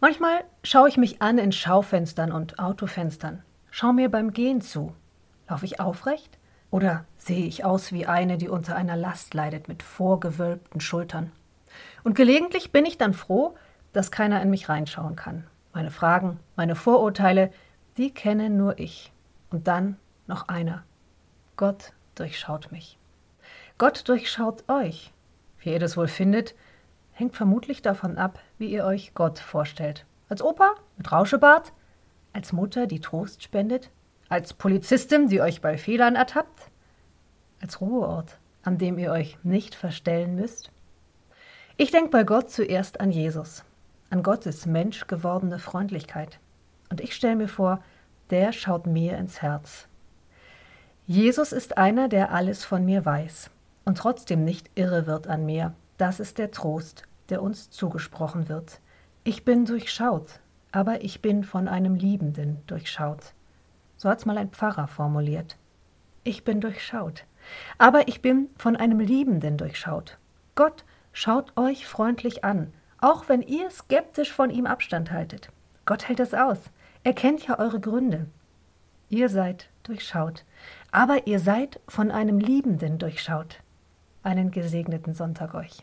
Manchmal schaue ich mich an in Schaufenstern und Autofenstern, schaue mir beim Gehen zu. Laufe ich aufrecht? Oder sehe ich aus wie eine, die unter einer Last leidet mit vorgewölbten Schultern? Und gelegentlich bin ich dann froh, dass keiner in mich reinschauen kann. Meine Fragen, meine Vorurteile, die kenne nur ich. Und dann noch einer. Gott durchschaut mich. Gott durchschaut euch. Wie ihr das wohl findet, hängt vermutlich davon ab, wie ihr euch Gott vorstellt. Als Opa mit Rauschebart? Als Mutter, die Trost spendet? Als Polizistin, die euch bei Fehlern ertappt? Als Ruheort, an dem ihr euch nicht verstellen müsst? Ich denke bei Gott zuerst an Jesus, an Gottes menschgewordene Freundlichkeit. Und ich stelle mir vor, der schaut mir ins Herz. Jesus ist einer, der alles von mir weiß und trotzdem nicht irre wird an mir. Das ist der Trost, der uns zugesprochen wird. Ich bin durchschaut, aber ich bin von einem Liebenden durchschaut. So hat's mal ein Pfarrer formuliert. Ich bin durchschaut, aber ich bin von einem Liebenden durchschaut. Gott schaut euch freundlich an, auch wenn ihr skeptisch von ihm Abstand haltet. Gott hält es aus. Er kennt ja eure Gründe. Ihr seid durchschaut, aber ihr seid von einem Liebenden durchschaut. Einen gesegneten Sonntag euch.